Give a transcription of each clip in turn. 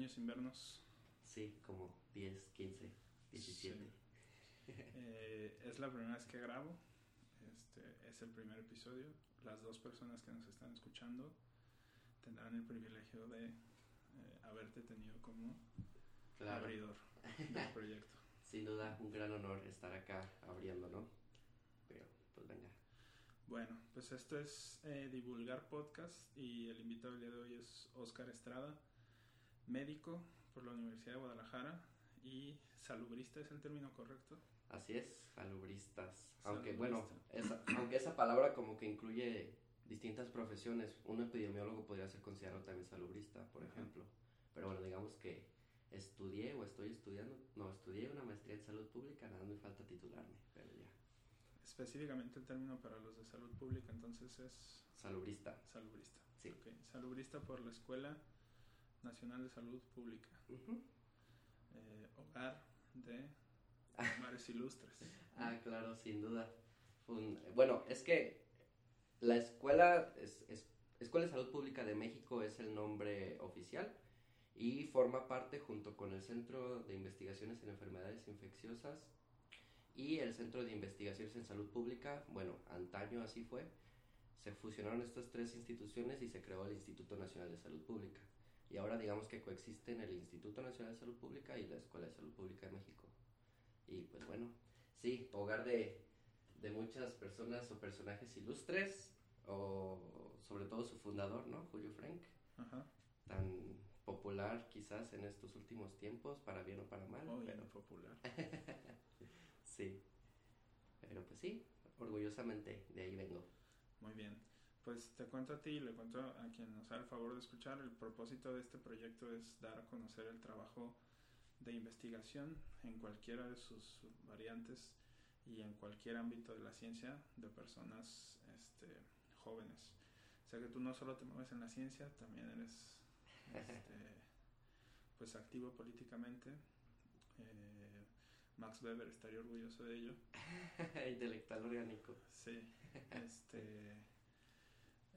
años invernos. Sí, como 10, 15, 17. Sí. Eh, es la primera vez que grabo. Este es el primer episodio. Las dos personas que nos están escuchando tendrán el privilegio de eh, haberte tenido como Claro. abridor del proyecto. Sin duda, un gran honor estar acá abriendo, ¿no? Pero, pues venga. Bueno, pues esto es eh, Divulgar Podcast y el invitado del día de hoy es Oscar Estrada, médico por la Universidad de Guadalajara y salubrista es el término correcto. Así es, salubristas. Aunque, bueno, esa, aunque esa palabra como que incluye distintas profesiones, un epidemiólogo podría ser considerado también salubrista, por Ajá. ejemplo. Pero bueno, digamos que estudié o estoy estudiando, no, estudié una maestría en salud pública, nada me falta titularme, pero ya, Específicamente el término para los de salud pública entonces es salubrista. salubrista. Sí. Ok, Salubrista por la Escuela Nacional de Salud Pública, eh, hogar de mares ilustres. Ah, claro, sin duda. Un- bueno, es que la escuela, es, es- Escuela de Salud Pública de México es el nombre oficial y forma parte junto con el Centro de Investigaciones en Enfermedades Infecciosas y el Centro de Investigaciones en Salud Pública, bueno, antaño así fue, se fusionaron estas tres instituciones y se creó el Instituto Nacional de Salud Pública. Y ahora digamos que coexisten el Instituto Nacional de Salud Pública y la Escuela de Salud Pública de México. Y pues bueno, sí, hogar de, de muchas personas o personajes ilustres, o sobre todo su fundador, ¿no? Julio Frank, Ajá. tan popular quizás en estos últimos tiempos, para bien o para mal, Muy pero popular. sí. Pero pues sí, orgullosamente de ahí vengo. Muy bien. Pues te cuento a ti y le cuento a quien nos haga el favor de escuchar. El propósito de este proyecto es dar a conocer el trabajo de investigación en cualquiera de sus variantes y en cualquier ámbito de la ciencia de personas este, jóvenes. O sea que tú no solo te mueves en la ciencia, también eres este, pues activo políticamente. Eh, Max Weber estaría orgulloso de ello. Intelectual orgánico. Sí, este,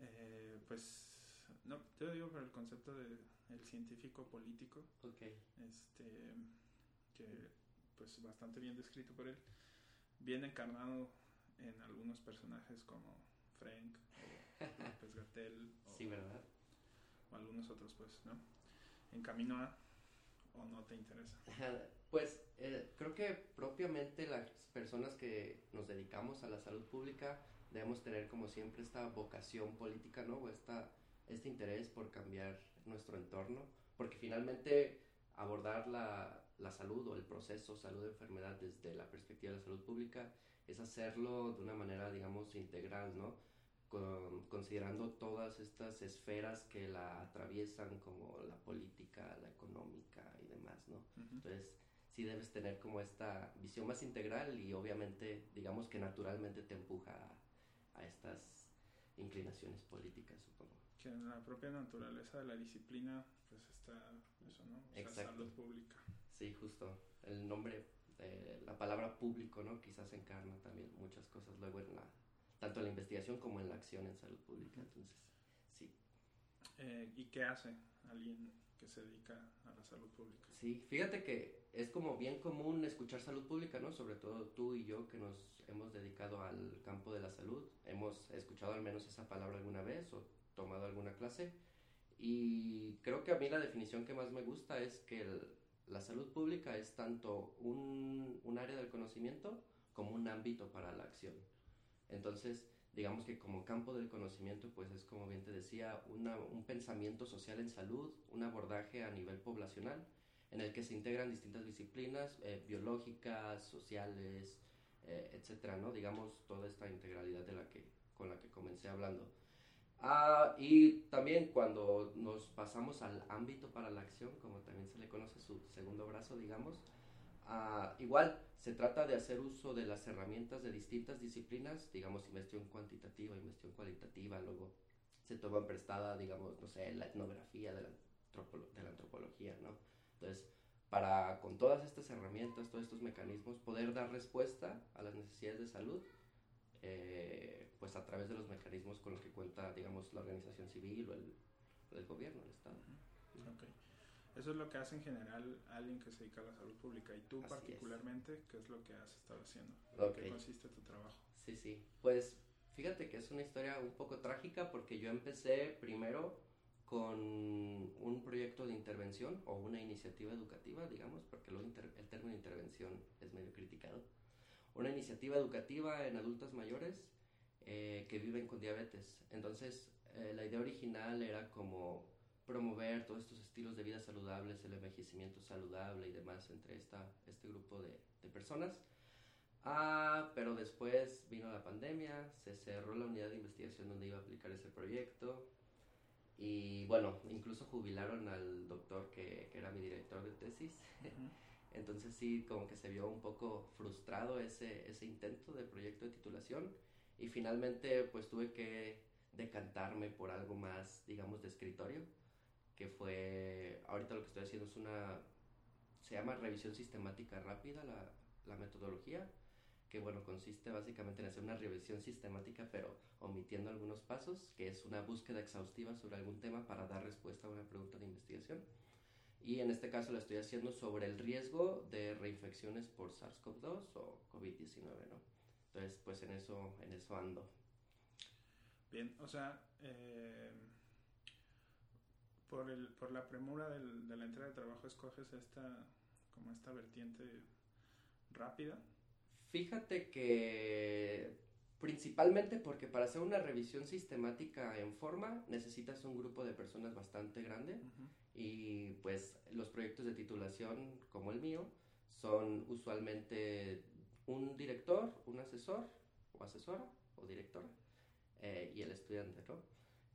eh, pues, no, yo digo por el concepto de el científico político, Ok. este, que pues bastante bien descrito por él, bien encarnado en algunos personajes como Frank o López Gatell o, Sí, ¿verdad? o algunos otros, pues, ¿no? En camino a o no te interesa. Pues eh, creo que propiamente las personas que nos dedicamos a la salud pública debemos tener como siempre esta vocación política, ¿no? O esta, este interés por cambiar nuestro entorno, porque finalmente abordar la, la salud o el proceso salud-enfermedad desde la perspectiva de la salud pública es hacerlo de una manera, digamos, integral, ¿no? Con- considerando todas estas esferas que la atraviesan, como la política, la económica y demás, ¿no? Ujú. Entonces, sí debes tener como esta visión más integral y obviamente, digamos que naturalmente te empuja a, estas inclinaciones políticas, supongo. Que en la propia naturaleza de la disciplina, pues está eso, ¿no? O sea, salud pública. Sí, justo. El nombre, eh, la palabra público, ¿no? Quizás encarna también muchas cosas luego en la, tanto en la investigación como en la acción en salud pública. Entonces, sí. Eh, ¿Y qué hace alguien que se dedica a la salud pública? Sí, fíjate que es como bien común escuchar salud pública, ¿no? Sobre todo tú y yo que nos hemos dedicado al campo de la salud. Hemos escuchado al menos esa palabra alguna vez o tomado alguna clase. Y creo que a mí la definición que más me gusta es que el- la salud pública es tanto un, un área del conocimiento como un ámbito para la acción. Entonces, digamos que como campo del conocimiento, pues es como bien te decía, una- un pensamiento social en salud, un abordaje a nivel poblacional, en el que se integran distintas disciplinas eh, biológicas, sociales, eh, etcétera, ¿no? Digamos, toda esta integralidad de la que, con la que comencé hablando. Ah, y también cuando nos pasamos al ámbito para la acción, como también se le conoce su segundo brazo, digamos, ah, igual se trata de hacer uso de las herramientas de distintas disciplinas, digamos, investigación cuantitativa, investigación cualitativa, luego se toman prestada, digamos, no sé, la etnografía de la, antropolo- de la antropología, ¿no? Entonces, para con todas estas herramientas, todos estos mecanismos, poder dar respuesta a las necesidades de salud, eh, pues a través de los mecanismos con los que cuenta, digamos, la organización civil o el, el gobierno, el Estado. Ok. Eso es lo que hace en general alguien que se dedica a la salud pública. Y tú Así es. particularmente, ¿qué es lo que has estado haciendo? ¿En qué consiste tu trabajo? Sí, sí. Pues fíjate que es una historia un poco trágica porque yo empecé primero con un proyecto de intervención o una iniciativa educativa, digamos, porque luego el término intervención es medio criticado. Una iniciativa educativa en adultos mayores eh, que viven con diabetes. Entonces, eh, la idea original era como promover todos estos estilos de vida saludables, el envejecimiento saludable y demás entre esta, este grupo de, de personas. Ah, pero después vino la pandemia, se cerró la unidad de investigación donde iba a aplicar ese proyecto y bueno, incluso jubilaron al doctor que, que era mi director de tesis. Ujú. Entonces sí, como que se vio un poco frustrado ese, ese intento de proyecto de titulación y finalmente pues tuve que decantarme por algo más, digamos, de escritorio, que fue, ahorita lo que estoy haciendo es una, se llama revisión sistemática rápida, la, la metodología, que bueno, consiste básicamente en hacer una revisión sistemática, pero omitiendo algunos pasos, que es una búsqueda exhaustiva sobre algún tema para dar respuesta a una pregunta de investigación. Y en este caso la estoy haciendo sobre el riesgo de reinfecciones por SARS-CoV-2 o COVID-19, ¿no? Entonces, pues en eso, en eso ando. Bien, o sea, eh, el, por la premura del- de la entrega de trabajo escoges esta, como esta vertiente rápida. Fíjate que principalmente porque para hacer una revisión sistemática en forma necesitas un grupo de personas bastante grande Ujú. y pues los proyectos de titulación como el mío son usualmente un director, un asesor o asesora o directora eh, y el estudiante, ¿no?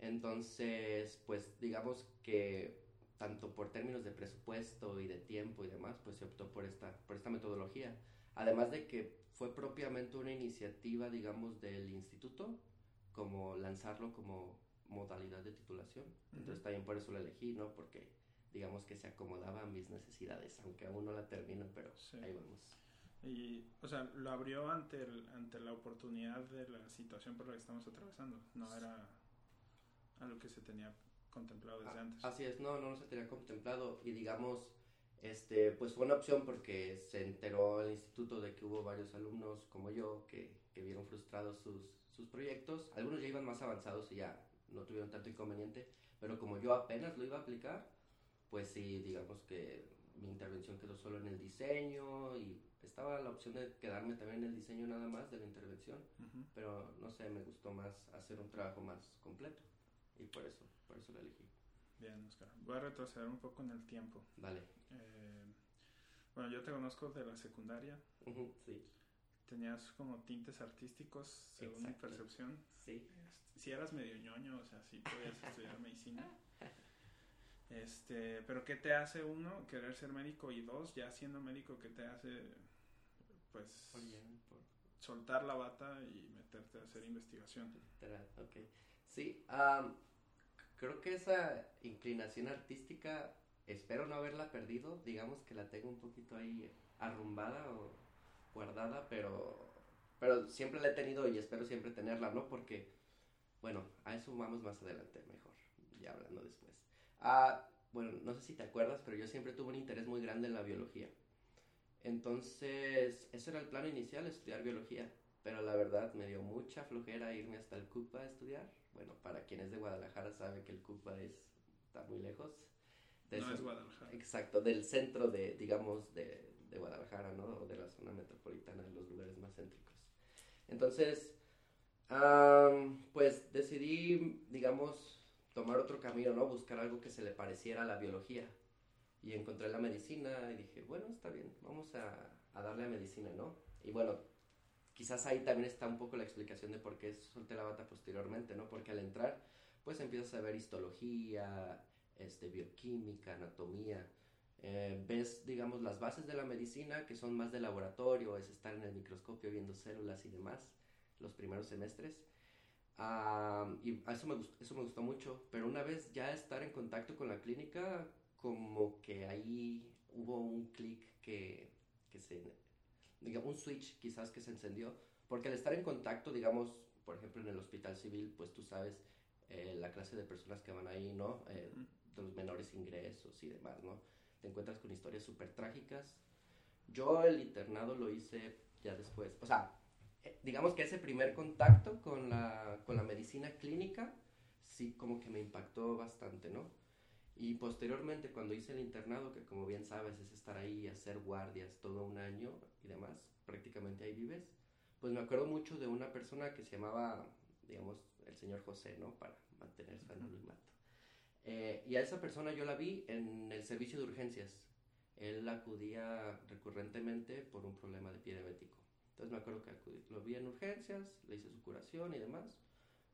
Entonces, pues digamos que tanto por términos de presupuesto y de tiempo y demás, pues se optó por esta, por esta metodología. Además de que fue propiamente una iniciativa, digamos, del instituto, como lanzarlo como modalidad de titulación. Entonces también por eso lo elegí, ¿no? Porque digamos que se acomodaba a mis necesidades, aunque aún no la termino, pero Sí. ahí vamos. Y, o sea, lo abrió ante, el, ante la oportunidad de la situación por la que estamos atravesando. No era algo que se tenía contemplado desde Ah, antes. Así es, no, no se tenía contemplado y digamos, este, pues fue una opción porque se enteró el instituto de que hubo varios alumnos como yo que, que vieron frustrados sus, sus proyectos. Algunos ya iban más avanzados y ya no tuvieron tanto inconveniente, pero como yo apenas lo iba a aplicar, pues sí, digamos que mi intervención quedó solo en el diseño y estaba la opción de quedarme también en el diseño nada más de la intervención, Ujú. pero no sé, me gustó más hacer un trabajo más completo y por eso, por eso lo elegí. Bien, Oscar. Voy a retroceder un poco en el tiempo. Dale. Eh, bueno, yo te conozco de la secundaria. Sí, Tenías como tintes artísticos, según mi percepción. sí. Este, si eras medio ñoño, o sea, si podías estudiar medicina. Este, pero ¿qué te hace uno querer ser médico? Y dos, ya siendo médico, ¿qué te hace, pues, Oye, por soltar la bata y meterte a hacer investigación? literal, ok. Sí, am, creo que esa inclinación artística, espero no haberla perdido, digamos que la tengo un poquito ahí arrumbada o guardada, pero, pero siempre la he tenido y espero siempre tenerla, ¿no? Porque, bueno, a eso vamos más adelante, mejor, ya hablando después. Ah, bueno, no sé si te acuerdas, pero yo siempre tuve un interés muy grande en la biología. Entonces, ese era el plan inicial, estudiar biología. Pero la verdad me dio mucha flojera irme hasta el CUPA a estudiar. Bueno, para quien es de Guadalajara sabe que el CUPA es, está muy lejos. De No es Guadalajara. Exacto, del centro de, digamos, de, de Guadalajara, ¿no? O de la zona metropolitana, de los lugares más céntricos. Entonces, am, pues decidí, digamos, tomar otro camino, ¿no? Buscar algo que se le pareciera a la biología. Y encontré la medicina y dije, bueno, está bien, vamos a, a darle a medicina, ¿no? Y bueno, quizás ahí también está un poco la explicación de por qué solté la bata posteriormente, ¿no? Porque al entrar, pues empiezas a ver histología, este, bioquímica, anatomía, eh, ves, digamos, las bases de la medicina que son más de laboratorio, es estar en el microscopio viendo células y demás, los primeros semestres. Ah, y eso me, gust- eso me gustó mucho, pero una vez ya estar en contacto con la clínica, como que ahí hubo un clic que, que se, digamos, un switch quizás que se encendió, porque al estar en contacto, digamos, por ejemplo, en el hospital civil, pues tú sabes eh, la clase de personas que van ahí, ¿no? Eh, de los menores ingresos y demás, ¿no? Te encuentras con historias súper trágicas. Yo el internado lo hice ya después, o sea, eh, digamos que ese primer contacto con la, con la medicina clínica, sí como que me impactó bastante, ¿no? Y posteriormente cuando hice el internado, que como bien sabes es estar ahí y hacer guardias todo un año y demás, prácticamente ahí vives, pues me acuerdo mucho de una persona que se llamaba, digamos, el señor José, ¿no? Para mantener su anonimato. Eh, y a esa persona yo la vi en el servicio de urgencias. Él acudía recurrentemente por un problema de pie diabético. Entonces me acuerdo que lo vi en urgencias, le hice su curación y demás.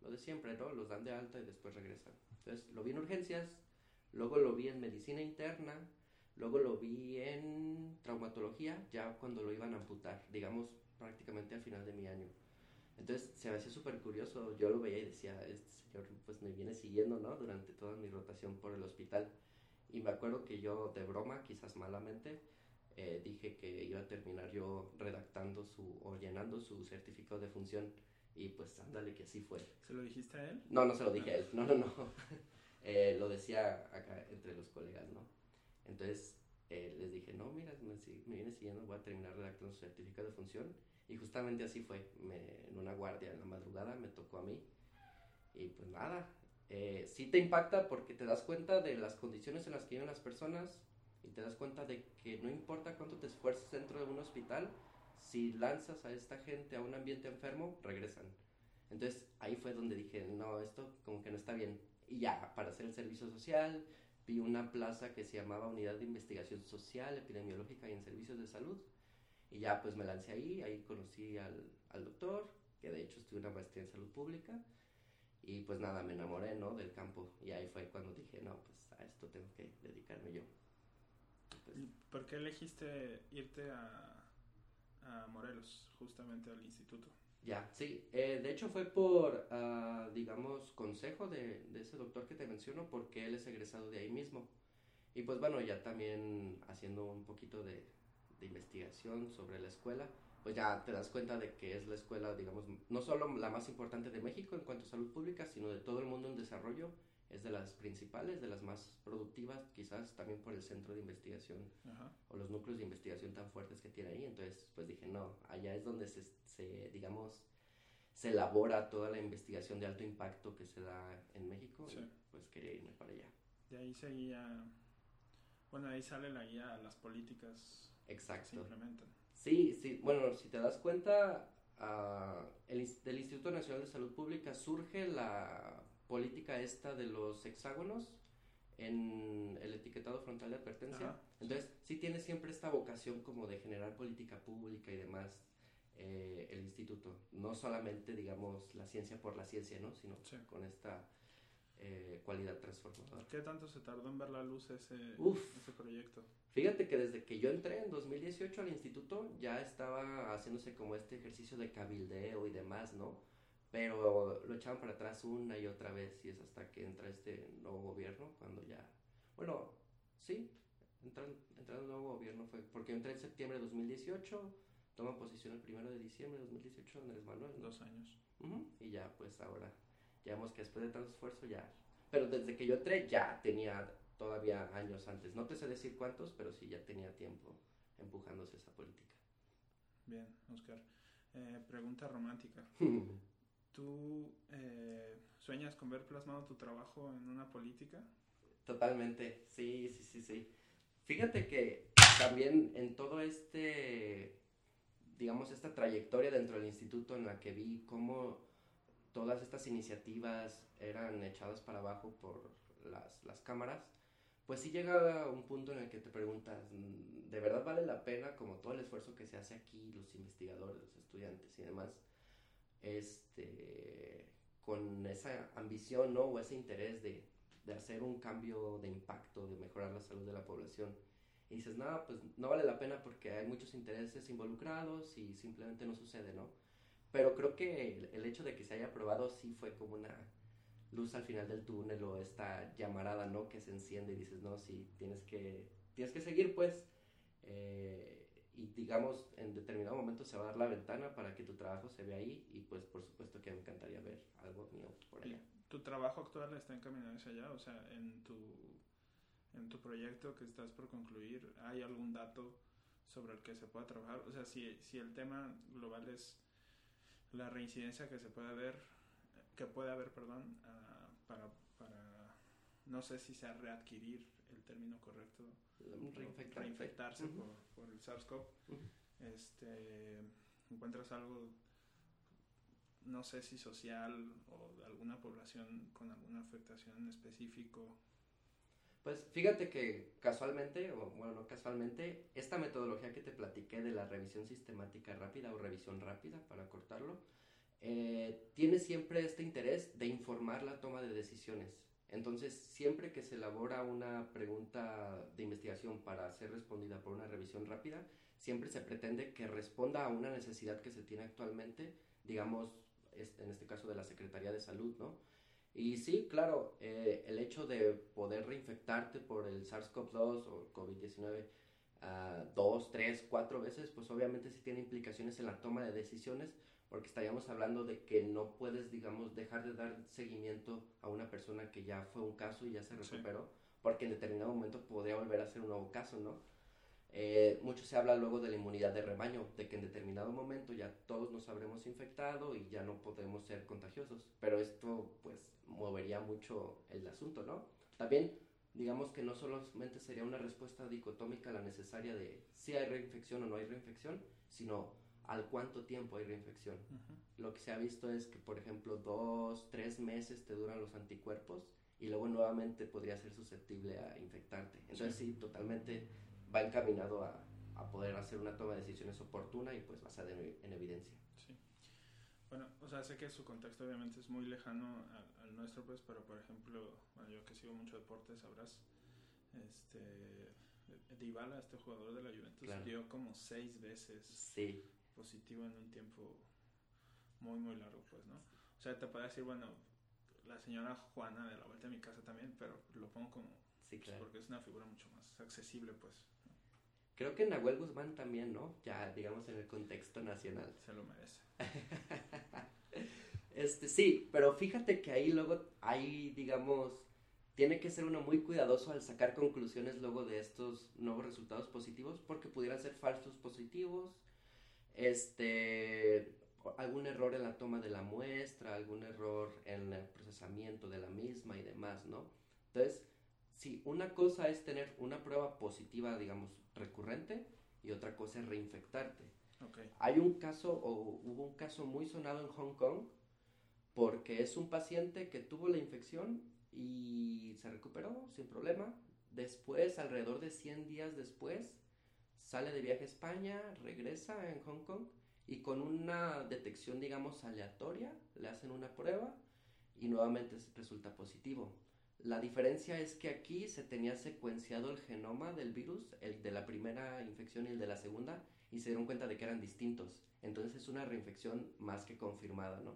Lo de siempre, ¿no? Los dan de alta y después regresan. Entonces lo vi en urgencias, luego lo vi en medicina interna, luego lo vi en traumatología, ya cuando lo iban a amputar, digamos prácticamente al final de mi año. Entonces se me hacía súper curioso, yo lo veía y decía, este señor pues me viene siguiendo, ¿no? Durante toda mi rotación por el hospital. Y me acuerdo que yo, de broma, quizás malamente, eh, dije que iba a terminar yo redactando su, o llenando su certificado de función. Y pues ándale que así fue. ¿Se lo dijiste a él? No, no se lo dije a él, no, no, no. Eh, lo decía acá entre los colegas, ¿no? Entonces eh, les dije, no, mira, me, me viene siguiendo, voy a terminar redactando su certificado de función y justamente así fue, en una guardia en la madrugada me tocó a mí. Y pues nada, eh, sí te impacta porque te das cuenta de las condiciones en las que viven las personas y te das cuenta de que no importa cuánto te esfuerces dentro de un hospital, si lanzas a esta gente a un ambiente enfermo, regresan. Entonces ahí fue donde dije, no, esto como que no está bien. Y ya, para hacer el servicio social, vi una plaza que se llamaba Unidad de Investigación Social, Epidemiológica y en Servicios de Salud. Y ya pues me lancé ahí, ahí conocí al, al doctor, que de hecho estuve una maestría en salud pública. Y pues nada, me enamoré, ¿no? Del campo. Y ahí fue cuando dije, no, pues a esto tengo que dedicarme yo. Pues, ¿Por qué elegiste irte a, a, Morelos, justamente al instituto? Ya, sí. Eh, de hecho fue por, uh, digamos, consejo de, de, ese doctor que te menciono, porque él es egresado de ahí mismo. Y pues bueno, ya también haciendo un poquito de, de investigación sobre la escuela, pues ya te das cuenta de que es la escuela, digamos, no solo la más importante de México en cuanto a salud pública, sino de todo el mundo en desarrollo. Es de las principales, de las más productivas, quizás también por el centro de investigación o los núcleos de investigación tan fuertes que tiene ahí. Entonces, pues dije, no, allá es donde se, se digamos, se elabora toda la investigación de alto impacto que se da en México. pues quería irme para allá. De ahí seguía, bueno, ahí sale la guía a las políticas Exacto. Sí, sí, bueno, si te das cuenta, uh, el, del Instituto Nacional de Salud Pública surge la política esta de los hexágonos en el etiquetado frontal de advertencia. Entonces, sí tiene siempre esta vocación como de generar política pública y demás eh, el instituto. No solamente, digamos, la ciencia por la ciencia, ¿no? Sino con esta eh, cualidad transformadora. ¿Qué tanto se tardó en ver la luz ese, ese proyecto? Fíjate que desde que yo entré en 2018 al instituto ya estaba haciéndose como este ejercicio de cabildeo y demás, ¿no? Pero lo echaban para atrás una y otra vez y es hasta que entra este nuevo gobierno cuando ya... Bueno, sí, entrando, el nuevo gobierno fue porque entré en septiembre de 2018, toma posición el primero de diciembre de 2018 Andrés Manuel. Dos años. y ya pues ahora, ya vemos que después de tanto esfuerzo ya... Pero desde que yo entré ya tenía todavía años antes. No te sé decir cuántos, pero sí ya tenía tiempo empujándose esa política. Bien, Oscar. Eh, pregunta romántica. ¿Tú eh, sueñas con ver plasmado tu trabajo en una política? Totalmente, sí, sí, sí, sí. Fíjate que también en todo este, digamos, esta trayectoria dentro del instituto en la que vi cómo todas estas iniciativas eran echadas para abajo por las, las cámaras, pues sí llega un punto en el que te preguntas, mm, ¿de verdad vale la pena como todo el esfuerzo que se hace aquí, los investigadores, los estudiantes y demás, este, con esa ambición, ¿no? O ese interés de, de hacer un cambio de impacto, de mejorar la salud de la población? Y dices, no, pues no vale la pena porque hay muchos intereses involucrados y simplemente no sucede, ¿no? Pero creo que el hecho de que se haya aprobado sí fue como una luz al final del túnel o esta llamarada, ¿no? Que se enciende y dices, no, sí, tienes que, tienes que seguir, pues. Eh, y digamos, en determinado momento se va a dar la ventana para que tu trabajo se vea ahí y pues por supuesto que me encantaría trabajo actual está encaminado hacia allá? O sea, en tu, en tu proyecto que estás por concluir, ¿hay algún dato sobre el que se pueda trabajar? O sea, si, si el tema global es la reincidencia que se puede ver, que puede haber, perdón, ah, para, para, no sé si sea readquirir el término correcto, reinfectarse por, por, el SARS-CoV, este, encuentras algo no sé si social o de alguna población con alguna afectación en específico. Pues fíjate que casualmente, o bueno, no casualmente, esta metodología que te platiqué de la revisión sistemática rápida o revisión rápida, para cortarlo, eh, tiene siempre este interés de informar la toma de decisiones. Entonces, siempre que se elabora una pregunta de investigación para ser respondida por una revisión rápida, siempre se pretende que responda a una necesidad que se tiene actualmente, digamos, en este caso de la Secretaría de Salud, ¿no? Y sí, claro, eh, el hecho de poder reinfectarte por el SARS-CoV-2 o COVID-19 uh, dos, tres, cuatro veces, pues obviamente sí tiene implicaciones en la toma de decisiones, porque estaríamos hablando de que no puedes, digamos, dejar de dar seguimiento a una persona que ya fue un caso y ya se recuperó, porque en determinado momento podría volver a ser un nuevo caso, ¿no? Eh, mucho se habla luego de la inmunidad de rebaño, de que en determinado momento ya todos nos habremos infectado y ya no podemos ser contagiosos, pero esto pues movería mucho el asunto, ¿no? También digamos que no solamente sería una respuesta dicotómica la necesaria de si hay reinfección o no hay reinfección, sino al cuánto tiempo hay reinfección. Lo que se ha visto es que, por ejemplo, dos, tres meses te duran los anticuerpos y luego nuevamente podría ser susceptible a infectarte. Entonces sí totalmente va encaminado a, a, poder hacer una toma de decisiones oportuna y pues basada en, en, evidencia. Sí. Bueno, o sea, sé que su contexto obviamente es muy lejano al, nuestro, pues, pero por ejemplo, bueno, yo que sigo mucho deporte, sabrás, este, Dybala, este jugador de la Juventus, dio como seis veces sí. Positivo en un tiempo muy, muy largo, pues, ¿no? O sea, te puede decir, bueno, la señora Juana de la vuelta a mi casa también, pero lo pongo como... Sí, pues, claro. porque es una figura mucho más accesible, pues. Creo que Nahuel Guzmán también, ¿no? Ya, digamos, en el contexto nacional. Se lo merece. este, sí, pero fíjate que ahí luego, ahí, digamos, tiene que ser uno muy cuidadoso al sacar conclusiones luego de estos nuevos resultados positivos, porque pudieran ser falsos positivos, este, algún error en la toma de la muestra, algún error en el procesamiento de la misma y demás, ¿no? Entonces, sí, una cosa es tener una prueba positiva, digamos, recurrente y otra cosa es reinfectarte. Hay un caso, o hubo un caso muy sonado en Hong Kong, porque es un paciente que tuvo la infección y se recuperó sin problema. Después, alrededor de 100 días después, sale de viaje a España, regresa en Hong Kong y con una detección, digamos, aleatoria, le hacen una prueba y nuevamente resulta positivo. La diferencia es que aquí se tenía secuenciado el genoma del virus, el de la primera infección y el de la segunda, y se dieron cuenta de que eran distintos. Entonces es una reinfección más que confirmada, ¿no?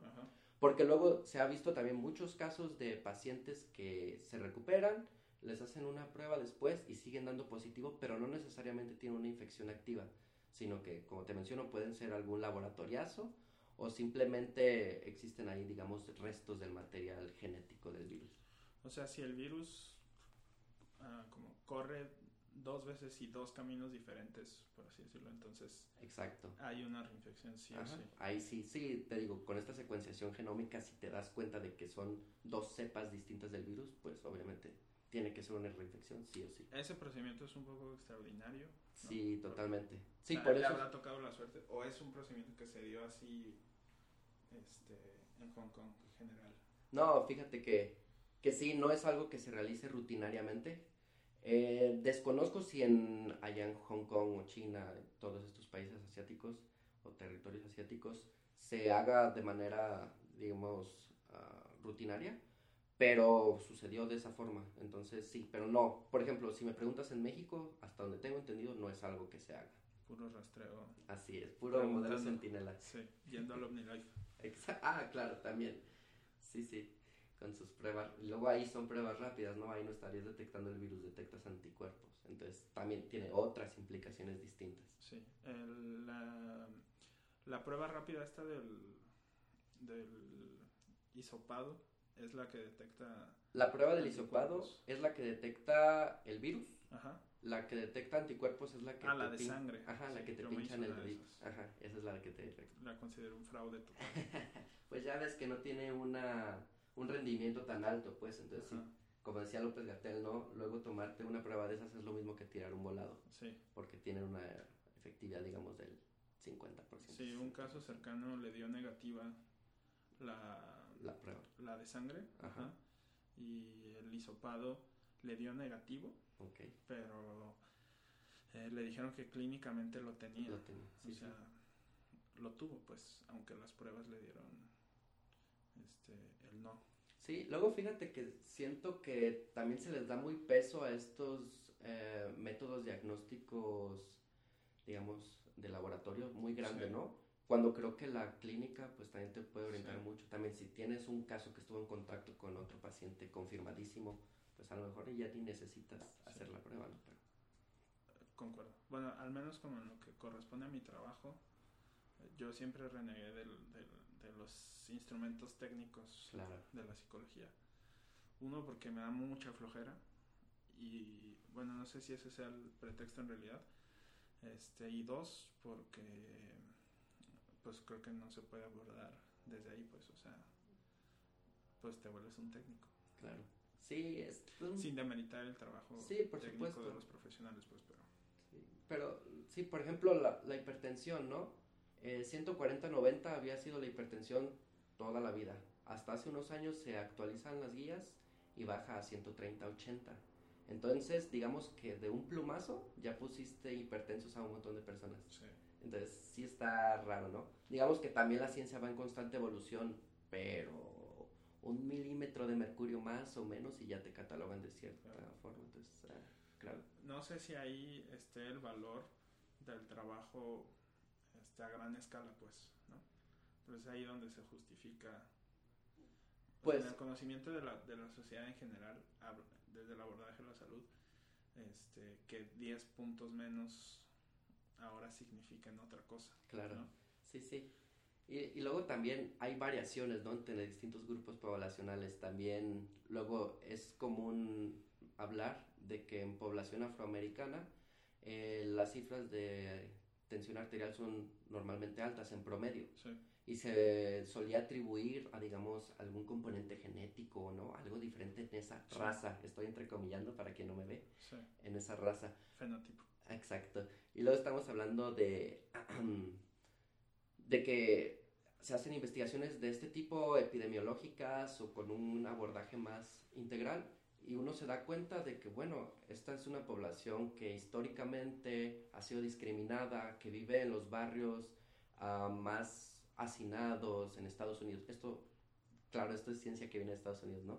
Porque luego se ha visto también muchos casos de pacientes que se recuperan, les hacen una prueba después y siguen dando positivo, pero no necesariamente tienen una infección activa, sino que, como te menciono, pueden ser algún laboratoriazo o simplemente existen ahí, digamos, restos del material genético del virus. O sea, si el virus ah, como corre dos veces y dos caminos diferentes, por así decirlo, entonces Exacto. hay una reinfección, sí sí. Ahí sí, sí, te digo, con esta secuenciación genómica, si te das cuenta de que son dos cepas distintas del virus, pues obviamente tiene que ser una reinfección, sí o sí. Ese procedimiento es un poco extraordinario. Sí, totalmente. Sí, por eso. habrá tocado la suerte? ¿O es un procedimiento que se dio así este, en Hong Kong en general? No, fíjate que que sí, no es algo que se realice rutinariamente. Eh, desconozco si en, allá en Hong Kong o China, todos estos países asiáticos o territorios asiáticos, se haga de manera, digamos, ah, rutinaria, pero sucedió de esa forma. Entonces sí, pero no. Por ejemplo, si me preguntas en México, hasta donde tengo entendido, no es algo que se haga. Puro rastreo. Así es, puro modelo sentinela. Sí, yendo al OmniLife. ah, claro, también. Sí, sí con sus pruebas. Luego ahí son pruebas rápidas, ¿no? Ahí no estarías detectando el virus, detectas anticuerpos. Entonces también tiene otras implicaciones distintas. Sí, la, la, prueba rápida esta del, del hisopado es la que detecta... La prueba del hisopado es la que detecta el virus. Ajá. La que detecta anticuerpos es la que... Ah, la de sangre. Ajá, la que te pinchan el dedito. Ajá, esa es la que te... La considero un fraude total. pues ya ves que no tiene una, un rendimiento tan alto, pues, entonces sí. Como decía López Gatel, ¿no? Luego tomarte una prueba de esas es lo mismo que tirar un volado. Sí. Porque tiene una efectividad, digamos, del 50%. Sí, un caso cercano le dio negativa la, la prueba. La de sangre. Ajá. Y el hisopado le dio negativo. Ok. Pero eh, le dijeron que clínicamente lo tenía. Lo tenía. o sea, lo tuvo, pues, aunque las pruebas le dieron este, el no. Sí, luego fíjate que siento que también se les da muy peso a estos eh, métodos diagnósticos, digamos, de laboratorio muy grande, ¿no? Cuando creo que la clínica pues también te puede orientar mucho. También si tienes un caso que estuvo en contacto con otro paciente confirmadísimo, pues a lo mejor ya ni necesitas hacer la prueba, ¿no? Pero... Concuerdo. Bueno, al menos como en lo que corresponde a mi trabajo, yo siempre renegué del, de los instrumentos técnicos de la psicología. Uno, porque me da mucha flojera y bueno, no sé si ese sea el pretexto en realidad. Este, y dos, porque pues creo que no se puede abordar desde ahí, pues, o sea, pues te vuelves un técnico. Claro. Sí, es... Sin demeritar el trabajo técnico de los profesionales, pues, pero... Sí, pero, sí, por ejemplo, la, la hipertensión, ¿no? Eh, 140-90 había sido la hipertensión toda la vida. Hasta hace unos años se actualizan las guías y baja a 130-80. Entonces, digamos que de un plumazo ya pusiste hipertensos a un montón de personas. Entonces, sí está raro, ¿no? Digamos que también la ciencia va en constante evolución, pero un milímetro de mercurio más o menos y ya te catalogan de cierta forma. Entonces, ah, claro. No sé si ahí esté el valor del trabajo este, a gran escala, pues, ¿no? Pero es ahí donde se justifica pues, el conocimiento de la, de la sociedad en general, desde el abordaje de la salud, este, que 10 puntos menos ahora significan otra cosa. Claro, sí, sí. Y, y, luego también hay variaciones, ¿no? Entre distintos grupos poblacionales. También luego es común hablar de que en población afroamericana eh, las cifras de tensión arterial son normalmente altas en promedio. Sí y se solía atribuir a, digamos, algún componente genético, ¿no? Algo diferente en esa raza. Estoy entrecomillando para quien no me ve. En esa raza. Fenotipo. Exacto. Y luego estamos hablando de, de que se hacen investigaciones de este tipo epidemiológicas o con un abordaje más integral y uno se da cuenta de que, bueno, esta es una población que históricamente ha sido discriminada, que vive en los barrios uh, más hacinados en Estados Unidos. Esto, claro, esto es ciencia que viene de Estados Unidos, ¿no?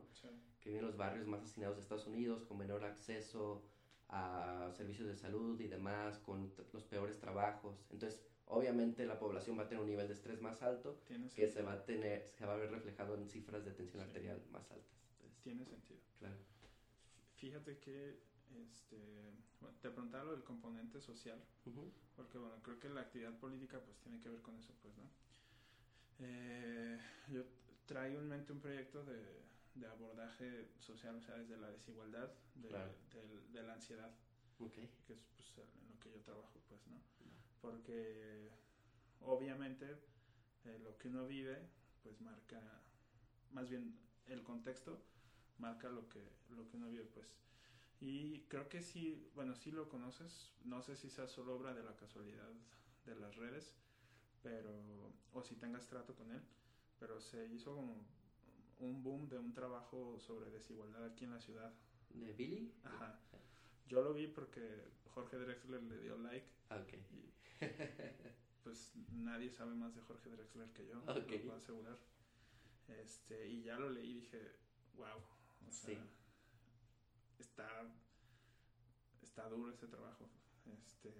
Que vienen los barrios más hacinados de Estados Unidos, con menor acceso a servicios de salud y demás, con los peores trabajos. Entonces, obviamente la población va a tener un nivel de estrés más alto que se va a tener, se va a ver reflejado en cifras de tensión arterial más altas. Tiene sentido. Claro. Fíjate que este, te preguntaba lo del componente social, porque bueno, creo que la actividad política pues tiene que ver con eso, pues, ¿no? Eh, yo traigo en mente un proyecto de, de, abordaje social, o sea, desde la desigualdad, de, de, la ansiedad, okay. que es pues, en lo que yo trabajo, pues, ¿no? Porque obviamente eh, lo que uno vive, pues marca, más bien el contexto marca lo que, lo que uno vive, pues. Y creo que sí, bueno, sí lo conoces, no sé si sea solo obra de la casualidad de las redes, pero o si tengas trato con él, pero se hizo como un boom de un trabajo sobre desigualdad aquí en la ciudad. ¿De Billy? Ajá. Yo lo vi porque Jorge Drexler le dio like. Ah, ok. Y, pues nadie sabe más de Jorge Drexler que yo, okay. lo puedo asegurar. Este, y ya lo leí y dije, wow. O sea, sí. Está, está duro ese trabajo. Este,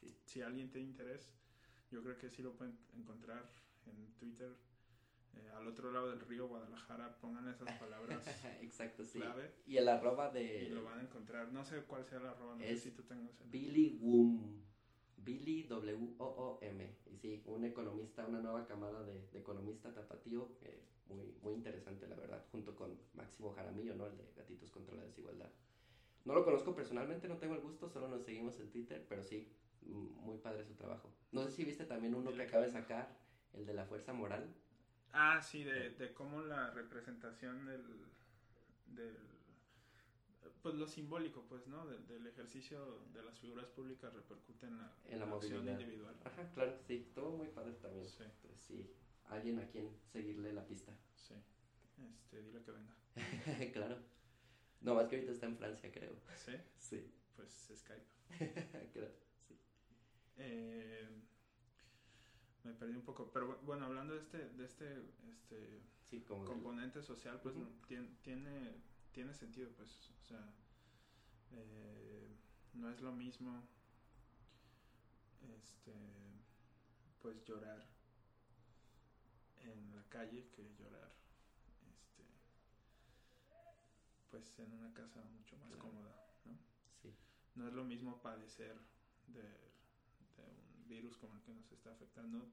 sí. Si alguien tiene interés, yo creo que sí lo pueden encontrar en Twitter. Eh, al otro lado del río Guadalajara, pongan esas palabras Exacto, sí. clave. Y el arroba de... Y lo van a encontrar. No sé cuál sea el arroba, no sé si tú tengas Billy Woom. Billy W-O-O-M. Y sí, un economista, una nueva camada de, de economista tapatío, eh, muy, muy interesante, la verdad, junto con Máximo Jaramillo, ¿no? El de Gatitos contra la Desigualdad. No lo conozco personalmente, no tengo el gusto, solo nos seguimos en Twitter, pero sí, muy padre su trabajo. No sé si viste también uno que acaba de sacar, el de la fuerza moral. Ah, sí, de, de cómo la representación del, del pues lo simbólico, pues, ¿no? del ejercicio de las figuras públicas repercute en la, en la, individual. Ajá, claro, sí, todo muy padre también. Sí. Entonces, sí, alguien a quien seguirle la pista. Sí, este, dile que venga. claro. No, más que ahorita está en Francia, creo. ¿Sí? Sí. Pues Skype. claro, sí. Eh, me perdí un poco, pero bueno, hablando de este, de este, este sí, como componente social, pues tiene, tiene, tiene sentido, pues, o sea, eh, no es lo mismo, este, pues llorar en la calle que llorar, este, pues en una casa mucho más cómoda, ¿no? Sí. No es lo mismo padecer de virus como el que nos está afectando,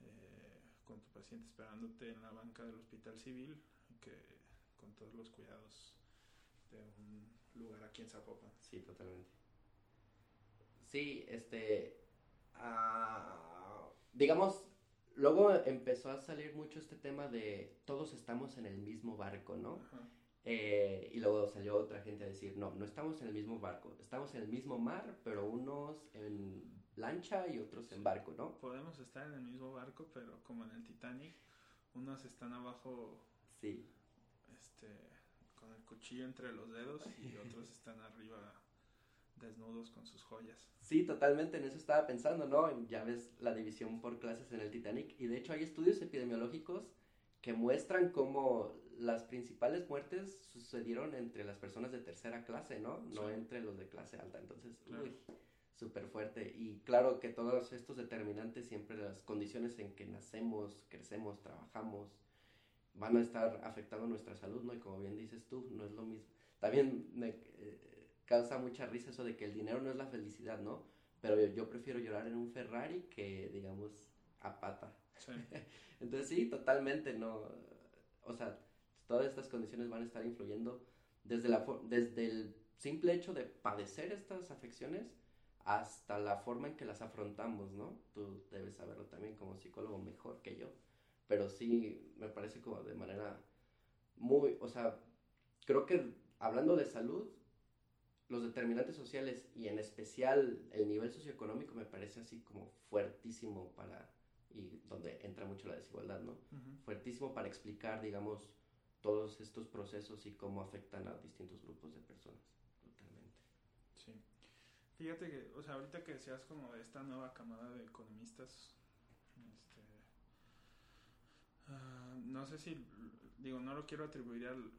eh, con tu paciente esperándote en la banca del hospital civil, que con todos los cuidados de un lugar aquí en Zapopan. Sí, totalmente. Sí, este, ah, digamos, luego empezó a salir mucho este tema de todos estamos en el mismo barco, ¿no? Eh, y luego salió otra gente a decir, no, no estamos en el mismo barco, estamos en el mismo mar, pero unos en lancha y otros en barco, ¿no? Podemos estar en el mismo barco, pero como en el Titanic, unos están abajo. Sí. Este, con el cuchillo entre los dedos y otros están arriba desnudos con sus joyas. Sí, totalmente, en eso estaba pensando, ¿no? Ya ves la división por clases en el Titanic y de hecho hay estudios epidemiológicos que muestran cómo las principales muertes sucedieron entre las personas de tercera clase, ¿no? No entre los de clase alta. Entonces, uy, súper fuerte. Y claro que todos estos determinantes, siempre las condiciones en que nacemos, crecemos, trabajamos, van a estar afectando nuestra salud, ¿no? Y como bien dices tú, no es lo mismo. También me eh, causa mucha risa eso de que el dinero no es la felicidad, ¿no? Pero yo, prefiero llorar en un Ferrari que, digamos, a pata. Entonces sí, totalmente, ¿no? O sea, todas estas condiciones van a estar influyendo desde, la, desde el simple hecho de padecer estas afecciones hasta la forma en que las afrontamos, ¿no? Tú debes saberlo también como psicólogo mejor que yo, pero sí me parece como de manera muy, o sea, creo que hablando de salud, los determinantes sociales y en especial el nivel socioeconómico me parece así como fuertísimo para, y donde entra mucho la desigualdad, ¿no? Fuertísimo para explicar, digamos, todos estos procesos y cómo afectan a distintos grupos de personas. Fíjate que, o sea, ahorita que decías como de esta nueva camada de economistas, este, ah, no sé si, digo, no lo quiero atribuir al,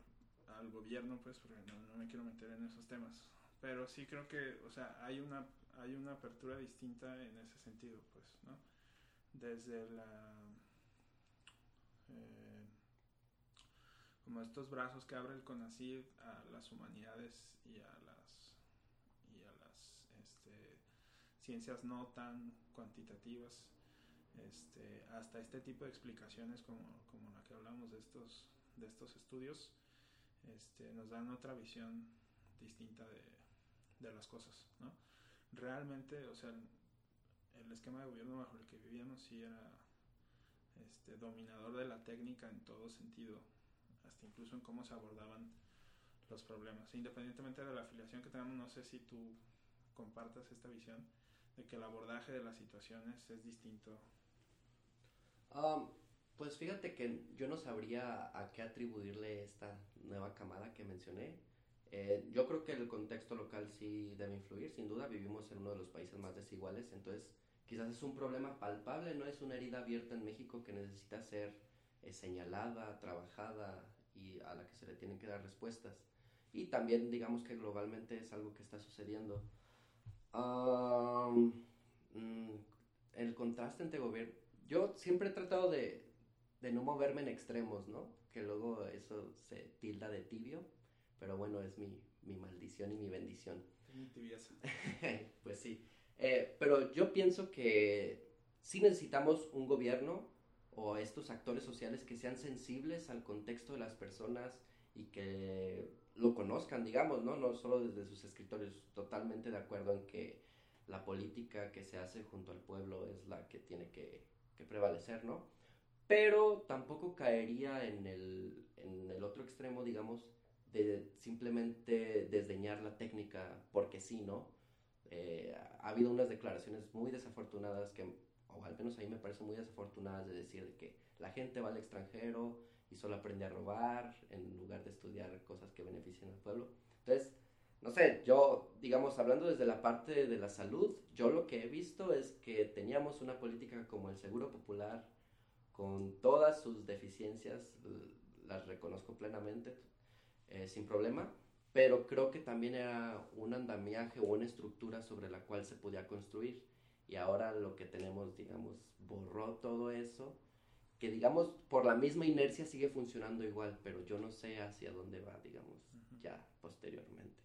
al gobierno, pues, porque no, no, me quiero meter en esos temas, pero sí creo que, o sea, hay una, hay una apertura distinta en ese sentido, pues, ¿no? Desde la... Eh, como estos brazos que abre el CONACYT a las humanidades y a ciencias no tan cuantitativas, este, hasta este tipo de explicaciones como, como la que hablamos de estos, de estos estudios, este, nos dan otra visión distinta de, de las cosas, ¿no? Realmente, o sea, el, esquema de gobierno bajo el que vivíamos sí era este, dominador de la técnica en todo sentido, hasta incluso en cómo se abordaban los problemas. Independientemente de la afiliación que tengamos, no sé si tú compartas esta visión, de que el abordaje de las situaciones es distinto? Um, pues fíjate que yo no sabría a qué atribuirle esta nueva camada que mencioné. Eh, yo creo que el contexto local sí debe influir, sin duda vivimos en uno de los países más desiguales, entonces quizás es un problema palpable, no es una herida abierta en México que necesita ser eh, señalada, trabajada y a la que se le tienen que dar respuestas. Y también digamos que globalmente es algo que está sucediendo. Mm, el contraste entre gobierno. Yo siempre he tratado de, de, no moverme en extremos, ¿no? Que luego eso se tilda de tibio, pero bueno, es mi, mi maldición y mi bendición. Mi tibieza. pues sí. Eh, pero yo pienso que sí necesitamos un gobierno o estos actores sociales que sean sensibles al contexto de las personas y que lo conozcan, digamos, ¿no? No solo desde sus escritorios, totalmente de acuerdo en que la política que se hace junto al pueblo es la que tiene que, que prevalecer, ¿no? Pero tampoco caería en el, en el otro extremo, digamos, de simplemente desdeñar la técnica porque sí, ¿no? Eh, ha habido unas declaraciones muy desafortunadas que, o al menos ahí me parece muy desafortunadas de decir de que la gente va al extranjero y solo aprende a robar en lugar de estudiar cosas que beneficien al pueblo. Entonces, no sé, yo, digamos, hablando desde la parte de la salud, yo lo que he visto es que teníamos una política como el Seguro Popular, con todas sus deficiencias, las reconozco plenamente, eh, sin problema, pero creo que también era un andamiaje o una estructura sobre la cual se podía construir. Y ahora lo que tenemos, digamos, borró todo eso, que digamos, por la misma inercia sigue funcionando igual, pero yo no sé hacia dónde va, digamos, ya posteriormente.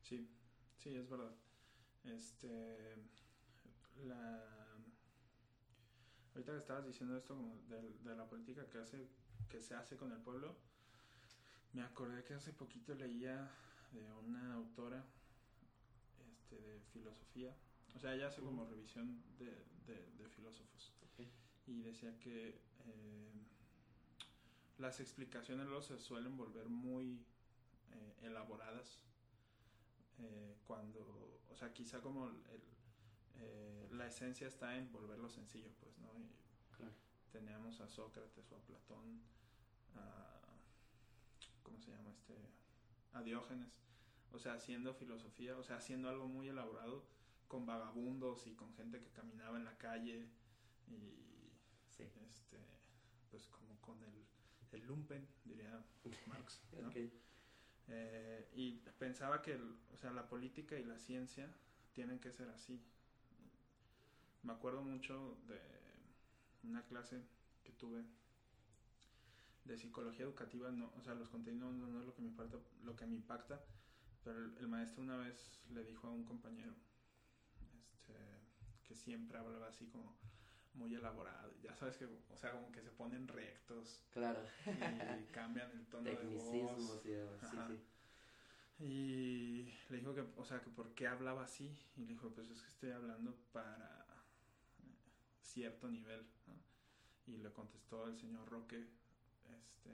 Sí, sí, es verdad. Este, la... Ahorita que estabas diciendo esto como de, de la política que, hace, que se hace con el pueblo, me acordé que hace poquito leía de una autora este, de filosofía, o sea, ella hace como revisión de, de, filósofos. Y decía que eh, las explicaciones luego se suelen volver muy eh, elaboradas eh, cuando, o sea, quizá como el, la esencia está en volverlo sencillo, pues, ¿no? Y Teníamos a Sócrates o a Platón, a ¿cómo se llama? Este, a Diógenes. O sea, haciendo filosofía, o sea, haciendo algo muy elaborado con vagabundos y con gente que caminaba en la calle y este, pues como con el, el lumpen, diría Marx. Eh, y pensaba que o sea, la política y la ciencia tienen que ser así. Me acuerdo mucho de una clase que tuve de psicología educativa, no, o sea, los contenidos no, es lo que me impacta, lo que me impacta, pero el, maestro una vez le dijo a un compañero que siempre hablaba así como muy elaborado, ya sabes que, o sea, como que se ponen rectos. Claro. Y cambian el tono de voz. Y, y le dijo que, o sea, que por qué hablaba así, y le dijo, pues es que estoy hablando para cierto nivel, Y le contestó el señor Roque, este,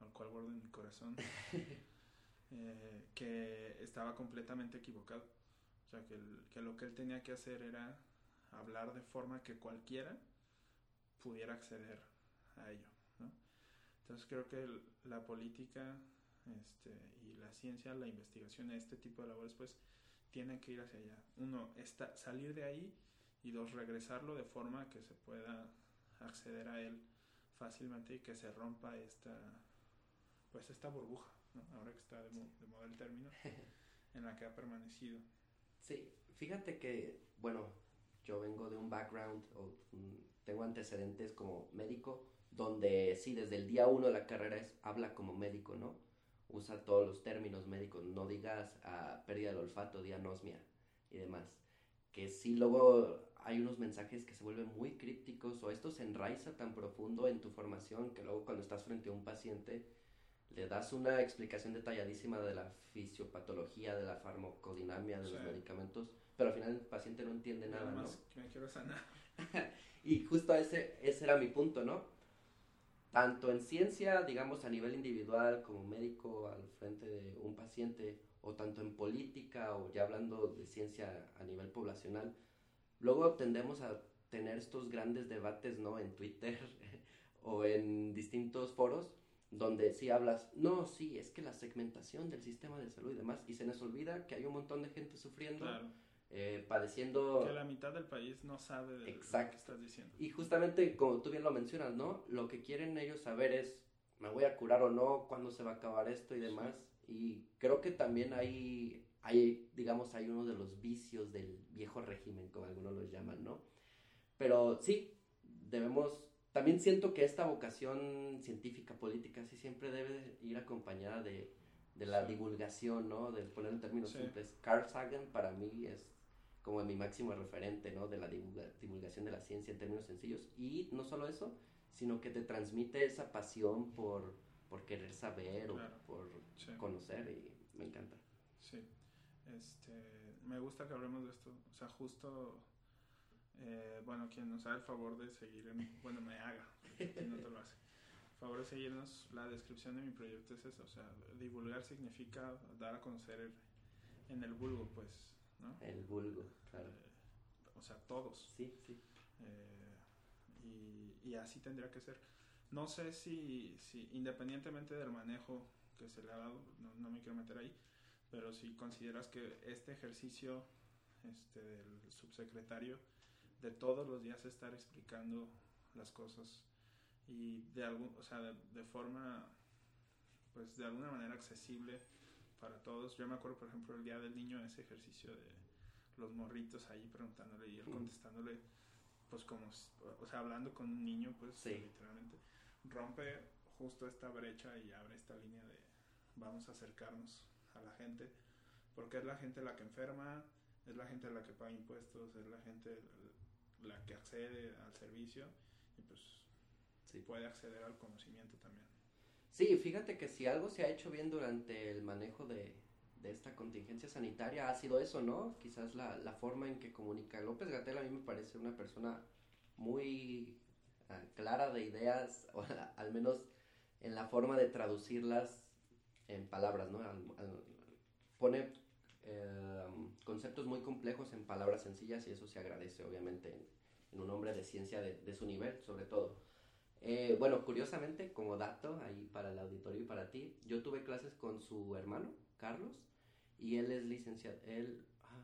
al cual guardo en mi corazón, eh, que estaba completamente equivocado. O sea, que, que lo que él tenía que hacer era hablar de forma que cualquiera pudiera acceder a ello. Entonces creo que la política este, y la ciencia, la investigación, este tipo de labores, pues tienen que ir hacia allá. Uno, está, salir de ahí y dos, regresarlo de forma que se pueda acceder a él fácilmente y que se rompa esta, pues esta burbuja, ahora que está de, moda el término, en la que ha permanecido. Sí, fíjate que, bueno, yo vengo de un background, o tengo antecedentes como médico, donde sí, desde el día uno de la carrera es, habla como médico, ¿no? Usa todos los términos médicos, no digas ah, pérdida del olfato, dianosmia y demás. Que sí, luego hay unos mensajes que se vuelven muy crípticos o esto se enraiza tan profundo en tu formación que luego cuando estás frente a un paciente le das una explicación detalladísima de la fisiopatología, de la farmacodinamia, de los medicamentos, pero al final el paciente no entiende nada, ¿no? me quiero sanar. y justo ese, ese era mi punto, ¿no? Tanto en ciencia, digamos, a nivel individual, como médico al frente de un paciente, o tanto en política, o ya hablando de ciencia a nivel poblacional, luego tendemos a tener estos grandes debates, ¿no? En Twitter o en distintos foros donde sí hablas, no, sí, es que la segmentación del sistema de salud y demás, y se nos olvida que hay un montón de gente sufriendo, eh, padeciendo... Que la mitad del país no sabe de Exacto. lo que estás diciendo. Y justamente, como tú bien lo mencionas, ¿no? Lo que quieren ellos saber es, ¿me voy a curar o no? ¿Cuándo se va a acabar esto y demás? Y creo que también hay hay, digamos, hay uno de los vicios del viejo régimen, como algunos los llaman, ¿no? Pero sí, debemos, también siento que esta vocación científica, política, sí siempre debe ir acompañada de, de la divulgación, ¿no? De poner en términos simples. Carl Sagan para mí es como mi máximo referente, ¿no? De la divulgación de la ciencia en términos sencillos. Y no solo eso, sino que te transmite esa pasión por, por querer saber o por conocer y me encanta. Sí, este, me gusta que hablemos de esto. O sea, justo, eh, bueno, quien nos haga el favor de seguir, en, bueno, me haga, quien no te lo hace. favor de seguirnos, la descripción de mi proyecto es eso, o sea, divulgar significa dar a conocer en el vulgo, pues, ¿no? El vulgo, claro. Eh, o sea, todos. Sí, sí. Eh, y, y, así tendría que ser. No sé si, si, independientemente del manejo que se le ha dado, no, no me quiero meter ahí, pero si consideras que este ejercicio este, del subsecretario de todos los días estar explicando las cosas y de algún, o sea, de, forma, pues de alguna manera accesible para todos. Yo me acuerdo, por ejemplo, el día del niño, ese ejercicio de los morritos ahí preguntándole y él contestándole, pues como, o sea, hablando con un niño, pues literalmente, rompe justo esta brecha y abre esta línea de vamos a acercarnos a la gente, porque es la gente la que enferma, es la gente la que paga impuestos, es la gente la que accede al servicio y pues sí. puede acceder al conocimiento también. Sí, fíjate que si algo se ha hecho bien durante el manejo de, de esta contingencia sanitaria ha sido eso, ¿no? Quizás la, la forma en que comunica. López Gatel a mí me parece una persona muy uh, clara de ideas, o al menos en la forma de traducirlas en palabras, ¿no? pone eh, conceptos muy complejos en palabras sencillas y eso se agradece obviamente en, un hombre de ciencia de, su nivel, sobre todo. Eh, bueno, curiosamente, como dato ahí para el auditorio y para ti, yo tuve clases con su hermano, Carlos, y él es licenciado, él, ah,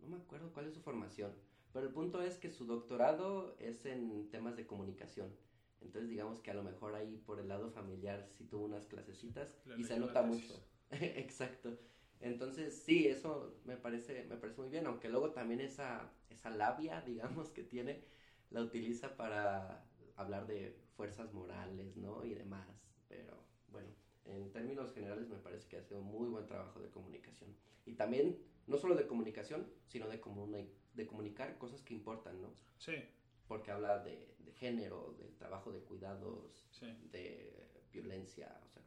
no me acuerdo cuál es su formación, pero el punto es que su doctorado es en temas de comunicación. Entonces digamos que a lo mejor ahí por el lado familiar sí tuvo unas clasecitas y se nota mucho. Exacto. Entonces sí, eso me parece, me parece muy bien, aunque luego también esa, esa labia, digamos, que tiene, la utiliza para hablar de fuerzas morales, ¿no? Y demás. Pero bueno, en términos generales me parece que ha sido muy buen trabajo de comunicación. Y también, no solo de comunicación, sino de, de comunicar cosas que importan, ¿no? Sí. Porque habla de, género, del trabajo de cuidados, de violencia, o sea.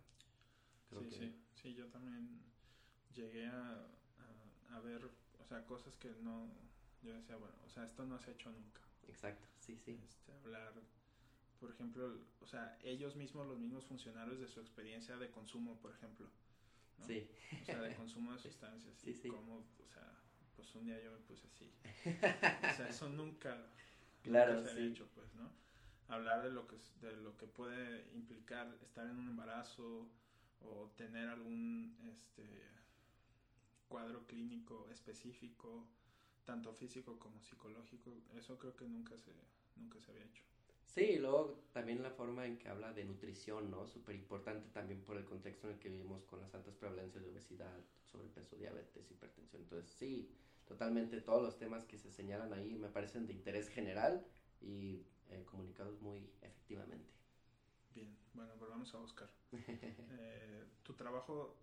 sí, sí, sí, yo también llegué a, a, ver, o sea, cosas que no, yo decía, bueno, o sea, esto no se ha hecho nunca. Exacto, sí, sí. Este, hablar, por ejemplo, o sea, ellos mismos, los mismos funcionarios de su experiencia de consumo, por ejemplo. Sí. O sea, de consumo de sustancias. Sí, sí. Como, o sea, pues un día yo me puse así. o sea, eso nunca, claro, se ha hecho, pues, ¿no? Hablar de lo que de lo que puede implicar estar en un embarazo o tener algún este cuadro clínico específico, tanto físico como psicológico, eso creo que nunca se, nunca se había hecho. Sí, y luego también la forma en que habla de nutrición, ¿no? Súper importante también por el contexto en el que vivimos con las altas prevalencias de obesidad, sobrepeso, diabetes, hipertensión. Entonces, sí, totalmente todos los temas que se señalan ahí me parecen de interés general y eh, comunicados muy efectivamente. Bien, bueno, volvamos a buscar. Eh, ¿Tu trabajo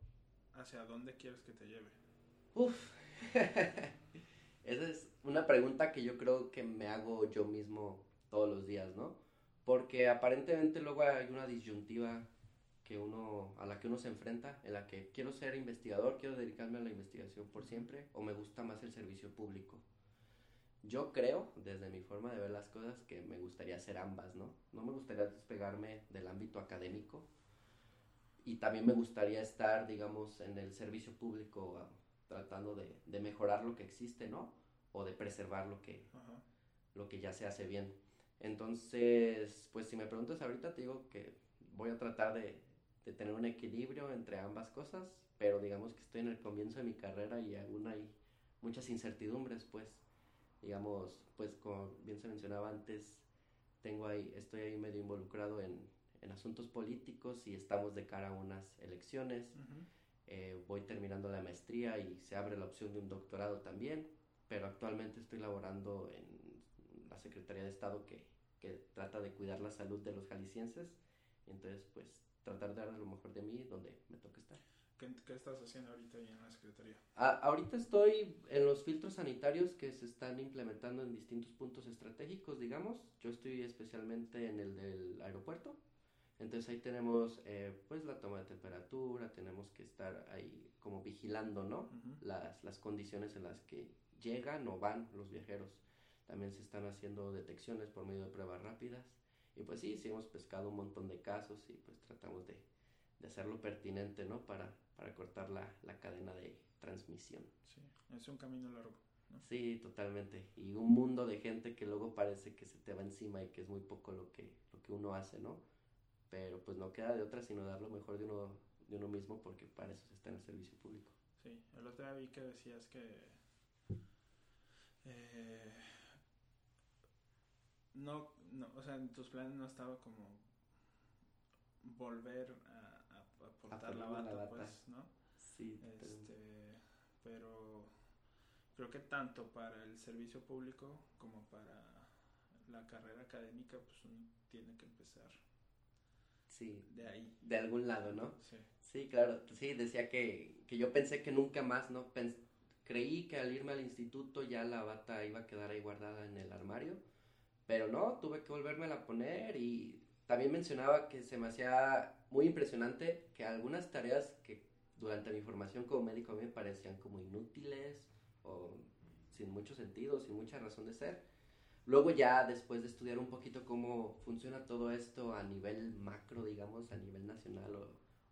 hacia dónde quieres que te lleve? Uf. Esa es una pregunta que yo creo que me hago yo mismo todos los días, ¿no? Porque aparentemente luego hay una disyuntiva que uno, a la que uno se enfrenta, en la que quiero ser investigador, quiero dedicarme a la investigación por siempre, o me gusta más el servicio público. Yo creo, desde mi forma de ver las cosas, que me gustaría hacer ambas, ¿no? No me gustaría despegarme del ámbito académico y también me gustaría estar, digamos, en el servicio público tratando de, de, mejorar lo que existe, ¿no? O de preservar lo que, lo que ya se hace bien. Entonces, pues si me preguntas ahorita, te digo que voy a tratar de, de tener un equilibrio entre ambas cosas, pero digamos que estoy en el comienzo de mi carrera y aún hay muchas incertidumbres, pues, digamos, pues como bien se mencionaba antes, tengo ahí, estoy ahí medio involucrado en, en asuntos políticos y estamos de cara a unas elecciones. Eh, voy terminando la maestría y se abre la opción de un doctorado también, pero actualmente estoy laborando en la Secretaría de Estado que, que trata de cuidar la salud de los jaliscienses, entonces pues tratar de dar lo mejor de mí donde me toca estar. ¿Qué, ¿Qué, estás haciendo ahorita ahí en la Secretaría? ahorita estoy en los filtros sanitarios que se están implementando en distintos puntos estratégicos, digamos. Yo estoy especialmente en el del aeropuerto. Entonces ahí tenemos eh, pues la toma de temperatura, tenemos que estar ahí como vigilando, ¿no? las, las condiciones en las que llegan o van los viajeros. También se están haciendo detecciones por medio de pruebas rápidas. Y pues sí, sí hemos pescado un montón de casos y pues tratamos de, de hacerlo pertinente, ¿no? Para, para cortar la, la, cadena de transmisión. Sí, es un camino largo. ¿no? Sí, totalmente. Y un mundo de gente que luego parece que se te va encima y que es muy poco lo que, lo que uno hace, ¿no? Pero pues no queda de otra sino dar lo mejor de uno, de uno mismo porque para eso se está en el servicio público. Sí, el otro día vi que decías que eh, no, no, o sea, en tus planes no estaba como volver a, a, a portar la bata, pues, ¿no? Sí. Este, pero creo que tanto para el servicio público como para la carrera académica, pues uno tiene que empezar. Sí. De ahí. De algún lado, ¿no? Sí. Sí, claro. Sí, decía que, que yo pensé que nunca más, ¿no? creí que al irme al instituto ya la bata iba a quedar ahí guardada en el armario, pero no, tuve que volverme a poner y también mencionaba que se me hacía muy impresionante que algunas tareas que durante mi formación como médico a mí me parecían como inútiles o sin mucho sentido, sin mucha razón de ser. Luego ya después de estudiar un poquito cómo funciona todo esto a nivel macro, digamos, a nivel nacional o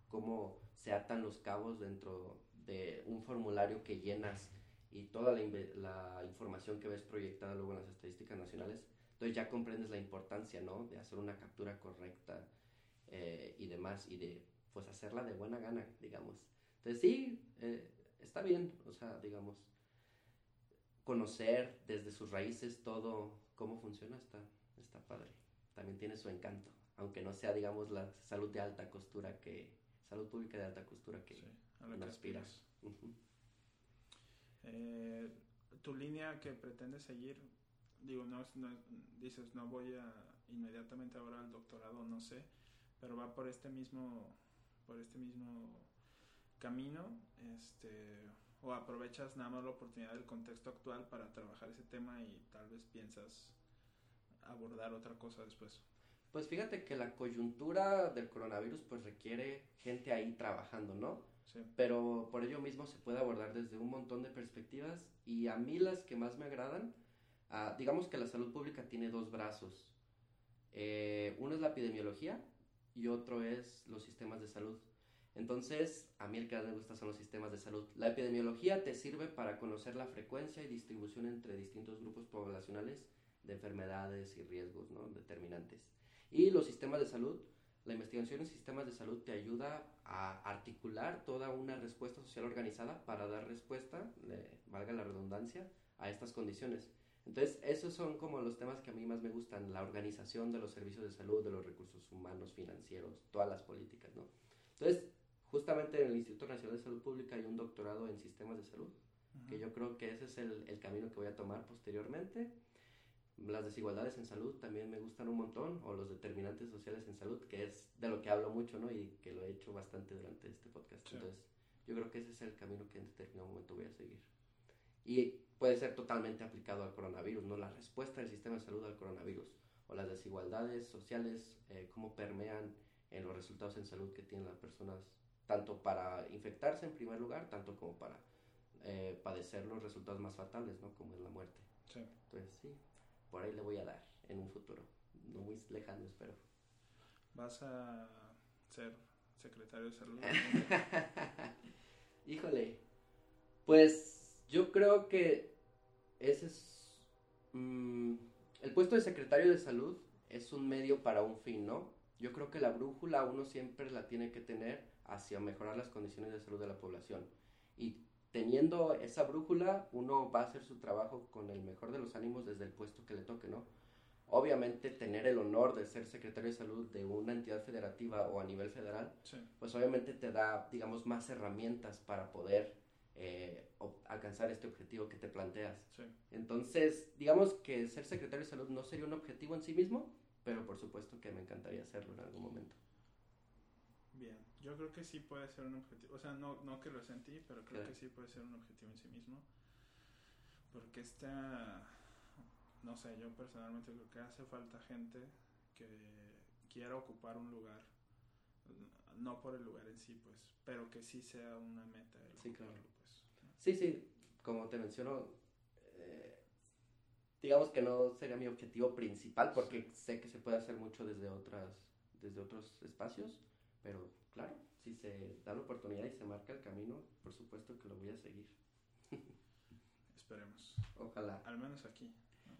cómo se atan los cabos dentro de un formulario que llenas y toda la, información que ves proyectada luego en las estadísticas nacionales, entonces ya comprendes la importancia, ¿no? De hacer una captura correcta eh, y demás, y de, pues, hacerla de buena gana, digamos. Entonces sí, eh, está bien, o sea, digamos, conocer desde sus raíces todo cómo funciona está, está padre. También tiene su encanto, aunque no sea, digamos, la salud de alta costura que, salud pública de alta costura que a la que aspiras. eh, tu línea que pretendes seguir, digo, no, no, dices, no voy a inmediatamente ahora al doctorado, no sé, pero va por este mismo, por este mismo camino, este, o aprovechas nada más la oportunidad del contexto actual para trabajar ese tema y tal vez piensas abordar otra cosa después. Pues fíjate que la coyuntura del coronavirus pues requiere gente ahí trabajando, ¿no? Sí. Pero por ello mismo se puede abordar desde un montón de perspectivas y a mí las que más me agradan, uh, digamos que la salud pública tiene dos brazos. Eh, uno es la epidemiología y otro es los sistemas de salud. Entonces, a mí el que más me gusta son los sistemas de salud. La epidemiología te sirve para conocer la frecuencia y distribución entre distintos grupos poblacionales de enfermedades y riesgos ¿no? determinantes. Y los sistemas de salud, la investigación en sistemas de salud te ayuda a articular toda una respuesta social organizada para dar respuesta, valga la redundancia, a estas condiciones. Entonces, esos son como los temas que a mí más me gustan, la organización de los servicios de salud, de los recursos humanos, financieros, todas las políticas, ¿no? Entonces, justamente en el Instituto Nacional de Salud Pública hay un doctorado en sistemas de salud, que yo creo que ese es el, el camino que voy a tomar posteriormente las desigualdades en salud también me gustan un montón, o los determinantes sociales en salud, que es de lo que hablo mucho, ¿no? Y que lo he hecho bastante durante este podcast. Sí. Entonces, yo creo que ese es el camino que en determinado momento voy a seguir. Y puede ser totalmente aplicado al coronavirus, ¿no? La respuesta del sistema de salud al coronavirus, o las desigualdades sociales, eh, cómo permean en los resultados en salud que tienen las personas, tanto para infectarse en primer lugar, tanto como para eh, padecer los resultados más fatales, ¿no? Como es la muerte. Sí. Entonces, sí, por ahí le voy a dar en un futuro, no muy lejano espero. ¿Vas a ser secretario de salud? Híjole, pues yo creo que ese es... Mmm, el puesto de secretario de salud es un medio para un fin, ¿no? Yo creo que la brújula uno siempre la tiene que tener hacia mejorar las condiciones de salud de la población. Y teniendo esa brújula, uno va a hacer su trabajo con el mejor de los ánimos desde el puesto que le toque, ¿no? Obviamente tener el honor de ser secretario de salud de una entidad federativa o a nivel federal, sí. pues obviamente te da, digamos, más herramientas para poder eh, alcanzar este objetivo que te planteas. Sí. Entonces, digamos que ser secretario de salud no sería un objetivo en sí mismo, pero por supuesto que me encantaría hacerlo en algún momento. Bien, yo creo que sí puede ser un objetivo, o sea, no, no que lo sentí, pero creo que sí puede ser un objetivo en sí mismo. Porque esta, no sé, yo personalmente creo que hace falta gente que quiera ocupar un lugar, no por el lugar en sí, pues, pero que sí sea una meta el Sí, claro. pues. ¿no? Sí, sí, como te menciono, eh, digamos que no sería mi objetivo principal porque sé que se puede hacer mucho desde otras, desde otros espacios, pero claro, si se da la oportunidad y se marca el camino, por supuesto que lo voy a seguir. Esperemos, Ojalá. al menos aquí.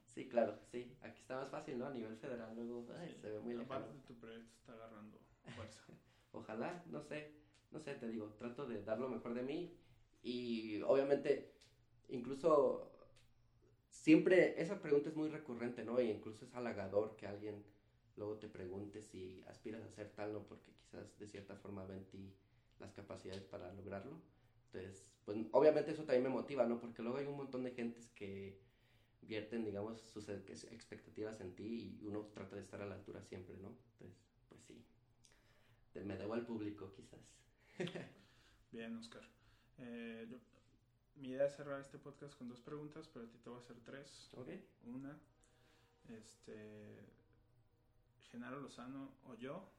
Sí, claro, sí. Aquí está más fácil, ¿no? A nivel federal luego ay, Sí. se ve muy lejano. Aparte, tu proyecto está agarrando fuerza. Ojalá, no sé, no sé, te digo, trato de dar lo mejor de mí y obviamente incluso siempre esa pregunta es muy recurrente, ¿no? Y incluso es halagador que alguien luego te pregunte si aspiras a ser tal, ¿no? Porque quizás de cierta forma ven en ti las capacidades para lograrlo. Entonces, pues obviamente eso también me motiva, ¿no? Porque luego hay un montón de gentes que vierten, digamos, sus ex- expectativas en ti y uno trata de estar a la altura siempre, ¿no? Entonces, pues sí. Me debo al público, quizás. Bien, Oscar. Eh, yo- mi idea es cerrar este podcast con dos preguntas, pero a ti te voy a hacer tres. ¿Ok? Una, este, Genaro Lozano o yo.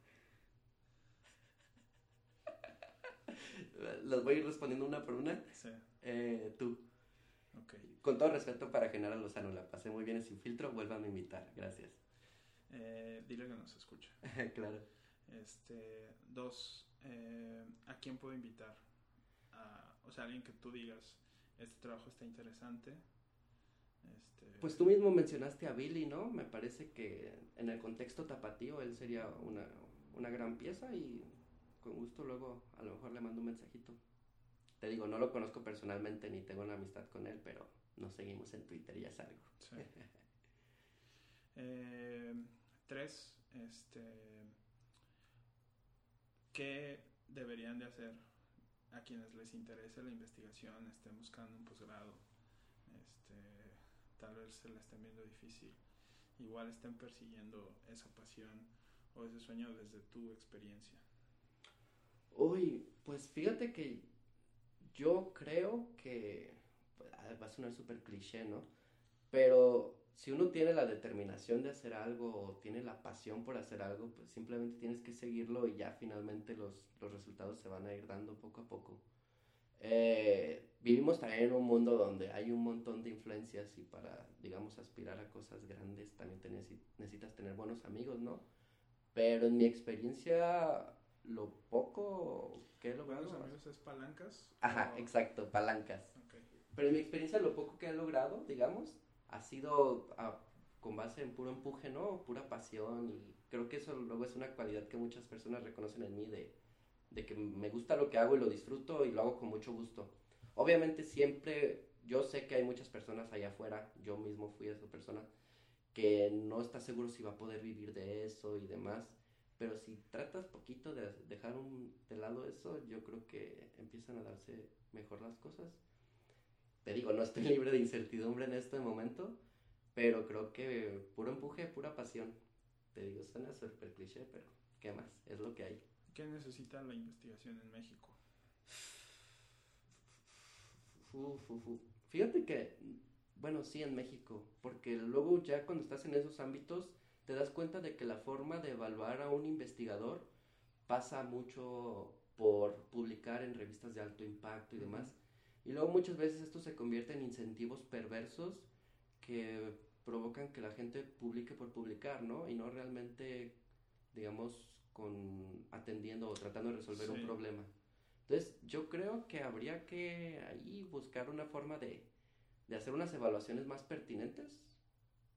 Las voy a ir respondiendo una por una. Sí, Eh, tú, ok. con todo respeto para Genaro Lozano, la pasé muy bien en Sin Filtro, vuélvame a invitar, gracias. Eh, dile que nos escucha. claro. Este, dos, eh, ¿a quién puedo invitar? A, o sea, alguien que tú digas, este trabajo está interesante. Este, Pues tú mismo mencionaste a Billy, ¿no? Me parece que en el contexto tapatío él sería una, una gran pieza y con gusto luego a lo mejor le mando un mensajito. Te digo, no lo conozco personalmente ni tengo una amistad con él, pero nos seguimos en Twitter y ya es algo. Sí. Eh, tres, este, ¿qué deberían de hacer a quienes les interese la investigación, estén buscando un posgrado, este, tal vez se la estén viendo difícil, igual estén persiguiendo esa pasión o ese sueño desde tu experiencia? Uy, pues fíjate que yo creo que pues, ah, va a sonar súper cliché, ¿no? Pero si uno tiene la determinación de hacer algo o tiene la pasión por hacer algo, pues simplemente tienes que seguirlo y ya finalmente los, los resultados se van a ir dando poco a poco. Eh, vivimos también en un mundo donde hay un montón de influencias y para, digamos, aspirar a cosas grandes también te necesi- necesitas tener buenos amigos, ¿no? Pero en mi experiencia, lo poco que he logrado... ¿Buenos amigos es palancas? Ajá, O- exacto, palancas. ok. Pero en mi experiencia, lo poco que he logrado, digamos, ha sido ah, con base en puro empuje, ¿no? Pura pasión. Y creo que eso luego es una cualidad que muchas personas reconocen en mí de, de que me gusta lo que hago y lo disfruto y lo hago con mucho gusto. Obviamente siempre, yo sé que hay muchas personas allá afuera, yo mismo fui esa persona, que no está seguro si va a poder vivir de eso y demás. Pero si tratas poquito de dejar un, de lado eso, yo creo que empiezan a darse mejor las cosas. Te digo, no estoy libre de incertidumbre en este momento, pero creo que puro empuje, pura pasión. Te digo, suena súper cliché, pero ¿qué más? Es lo que hay. ¿Qué necesita la investigación en México? Fíjate que, bueno, sí en México, porque luego ya cuando estás en esos ámbitos te das cuenta de que la forma de evaluar a un investigador pasa mucho por publicar en revistas de alto impacto y demás. Y luego muchas veces esto se convierte en incentivos perversos que provocan que la gente publique por publicar, ¿no? Y no realmente, digamos, con atendiendo o tratando de resolver Sí. un problema. Entonces, yo creo que habría que ahí buscar una forma de, de hacer unas evaluaciones más pertinentes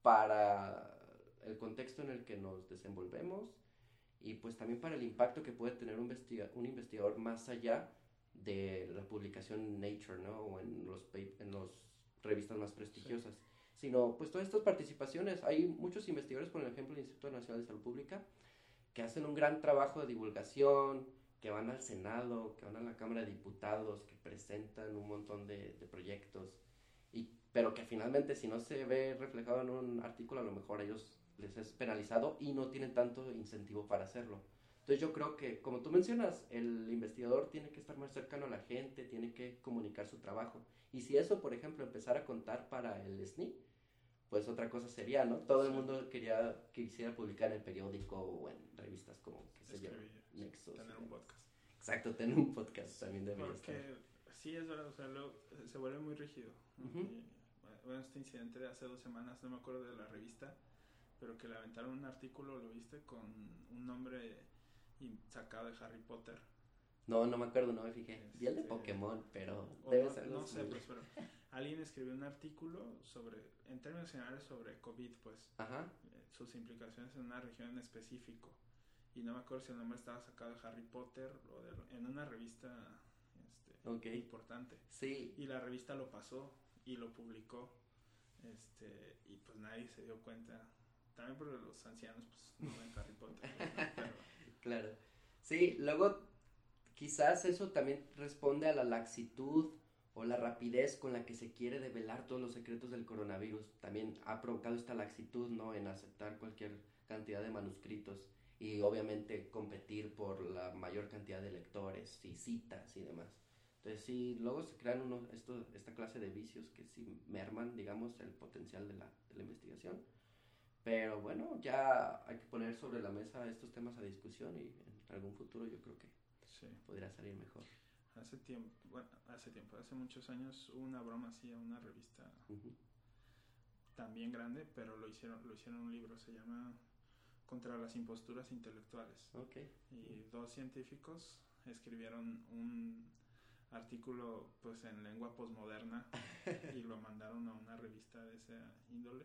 para el contexto en el que nos desenvolvemos y pues también para el impacto que puede tener un, investiga- un investigador más allá de la publicación Nature, ¿no? O en los, en los revistas más prestigiosas. Sino, pues todas estas participaciones, hay muchos investigadores, por ejemplo, el Instituto Nacional de Salud Pública, que hacen un gran trabajo de divulgación, que van al Senado, que van a la Cámara de Diputados, que presentan un montón de, proyectos, y, pero que finalmente si no se ve reflejado en un artículo, a lo mejor a ellos les es penalizado y no tienen tanto incentivo para hacerlo. Entonces yo creo que, como tú mencionas, el investigador tiene que estar más cercano a la gente, tiene que comunicar su trabajo. Y si eso, por ejemplo, empezara a contar para el SNI, pues otra cosa sería, ¿no? Todo el mundo quería quisiera publicar en el periódico o en revistas como, qué sé yo, Nexus. Tener un podcast. Exacto, tener un podcast también debería Porque, Sí, es verdad, o sea, se vuelve muy rígido. bueno, este incidente de hace dos semanas, no me acuerdo de la revista, pero que le aventaron un artículo, ¿lo viste? Con un nombre sacado de Harry Potter. No, no me acuerdo, no me fijé. Vi el de este, Pokémon, pero debe ser No sé, pues, pero alguien escribió un artículo sobre, en términos generales, sobre COVID, pues. Ajá. Eh, sus implicaciones en una región en específico. Y no me acuerdo si el nombre estaba sacado de Harry Potter o de, en una revista este, importante. Sí. Y la revista lo pasó y lo publicó. Este, y pues nadie se dio cuenta. También porque los ancianos pues no ven Harry Potter. claro. Sí, luego quizás eso también responde a la laxitud o la rapidez con la que se quiere develar todos los secretos del coronavirus. También ha provocado esta laxitud, ¿no? En aceptar cualquier cantidad de manuscritos y obviamente competir por la mayor cantidad de lectores y citas y demás. Entonces sí, luego se crean uno, esto, esta clase de vicios que sí merman, digamos, el potencial de la, de la investigación. Pero bueno, ya hay que poner sobre la mesa estos temas a discusión y en algún futuro yo creo que sí. podría salir mejor. Hace tiempo, bueno, hace tiempo, hace muchos años hubo una broma así a una revista también grande, pero lo hicieron, lo hicieron un libro, se llama Contra las imposturas intelectuales. Okay. Y dos científicos escribieron un artículo pues en lengua posmoderna y lo mandaron a una revista de esa índole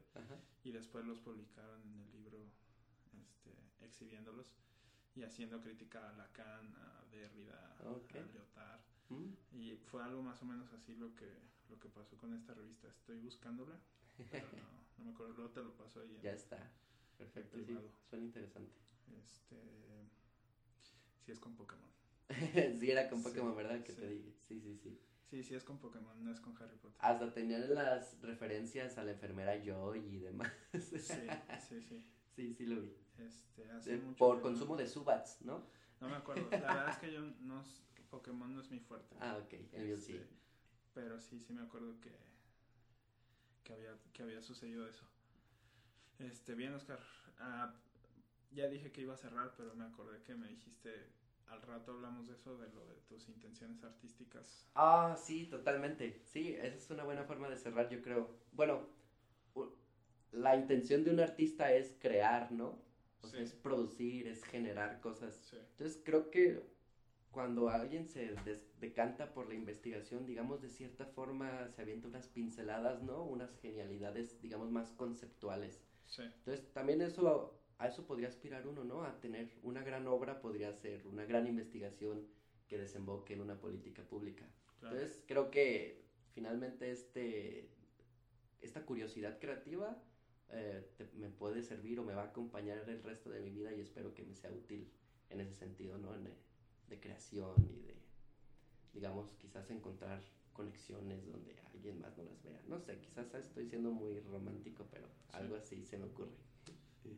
y después los publicaron en el libro este, exhibiéndolos y haciendo crítica a Lacan, a Derrida, a Lyotard. Mm. Y fue algo más o menos así lo que, lo que pasó con esta revista. Estoy buscándola, pero no, no me acuerdo, luego te lo paso ahí. ya está, perfecto, sí, suena interesante. Este, sí es con Pokémon. sí, era con Pokémon, ¿verdad? Que te dije, sí, sí, sí. Sí, sí es con Pokémon, no es con Harry Potter. Hasta tenían las referencias a la enfermera Joy y demás. sí, sí, sí. Sí, sí lo vi. Este, hace mucho por consumo de Subats, ¿no? No me acuerdo. La verdad es que yo no. Pokémon no es mi fuerte. Ah, ok. Mío sí. Este, pero sí, sí me acuerdo que. Que había, que había sucedido eso. Este, bien, Oscar. Ah, ya dije que iba a cerrar, pero me acordé que me dijiste. Al rato hablamos de eso, de lo de tus intenciones artísticas. Ah, sí, totalmente. Sí, esa es una buena forma de cerrar, yo creo. Bueno, la intención de un artista es crear, ¿no? O sea, es producir, es generar cosas. Entonces creo que cuando alguien se decanta por la investigación, digamos, de cierta forma se avienta unas pinceladas, ¿no? Unas genialidades, digamos, más conceptuales. Sí. Entonces también eso, a eso podría aspirar uno, ¿no? A tener una gran obra, podría ser una gran investigación que desemboque en una política pública. Entonces creo que finalmente este, esta curiosidad creativa eh, me puede servir o me va a acompañar el resto de mi vida y espero que me sea útil en ese sentido, ¿no? de, creación y de, digamos, quizás encontrar conexiones donde alguien más no las vea. No sé, quizás estoy siendo muy romántico, pero algo así se me ocurre.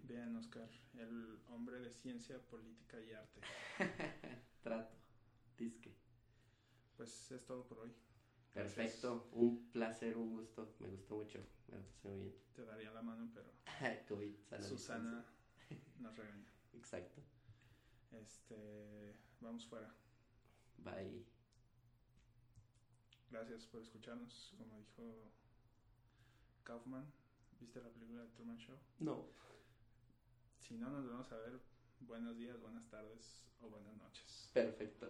Bien, Oscar, el hombre de ciencia, política y arte. Trato, disque. Pues es todo por hoy. Perfecto, un placer, un gusto, me gustó mucho, me gustó muy bien. Te daría la mano, pero Susana nos regaña. Exacto. Este, vamos fuera. Bye. Gracias por escucharnos, como dijo Kaufman. ¿Viste la película de Truman Show? No. Si no, nos vamos a ver. Buenos días, buenas tardes o buenas noches. Perfecto.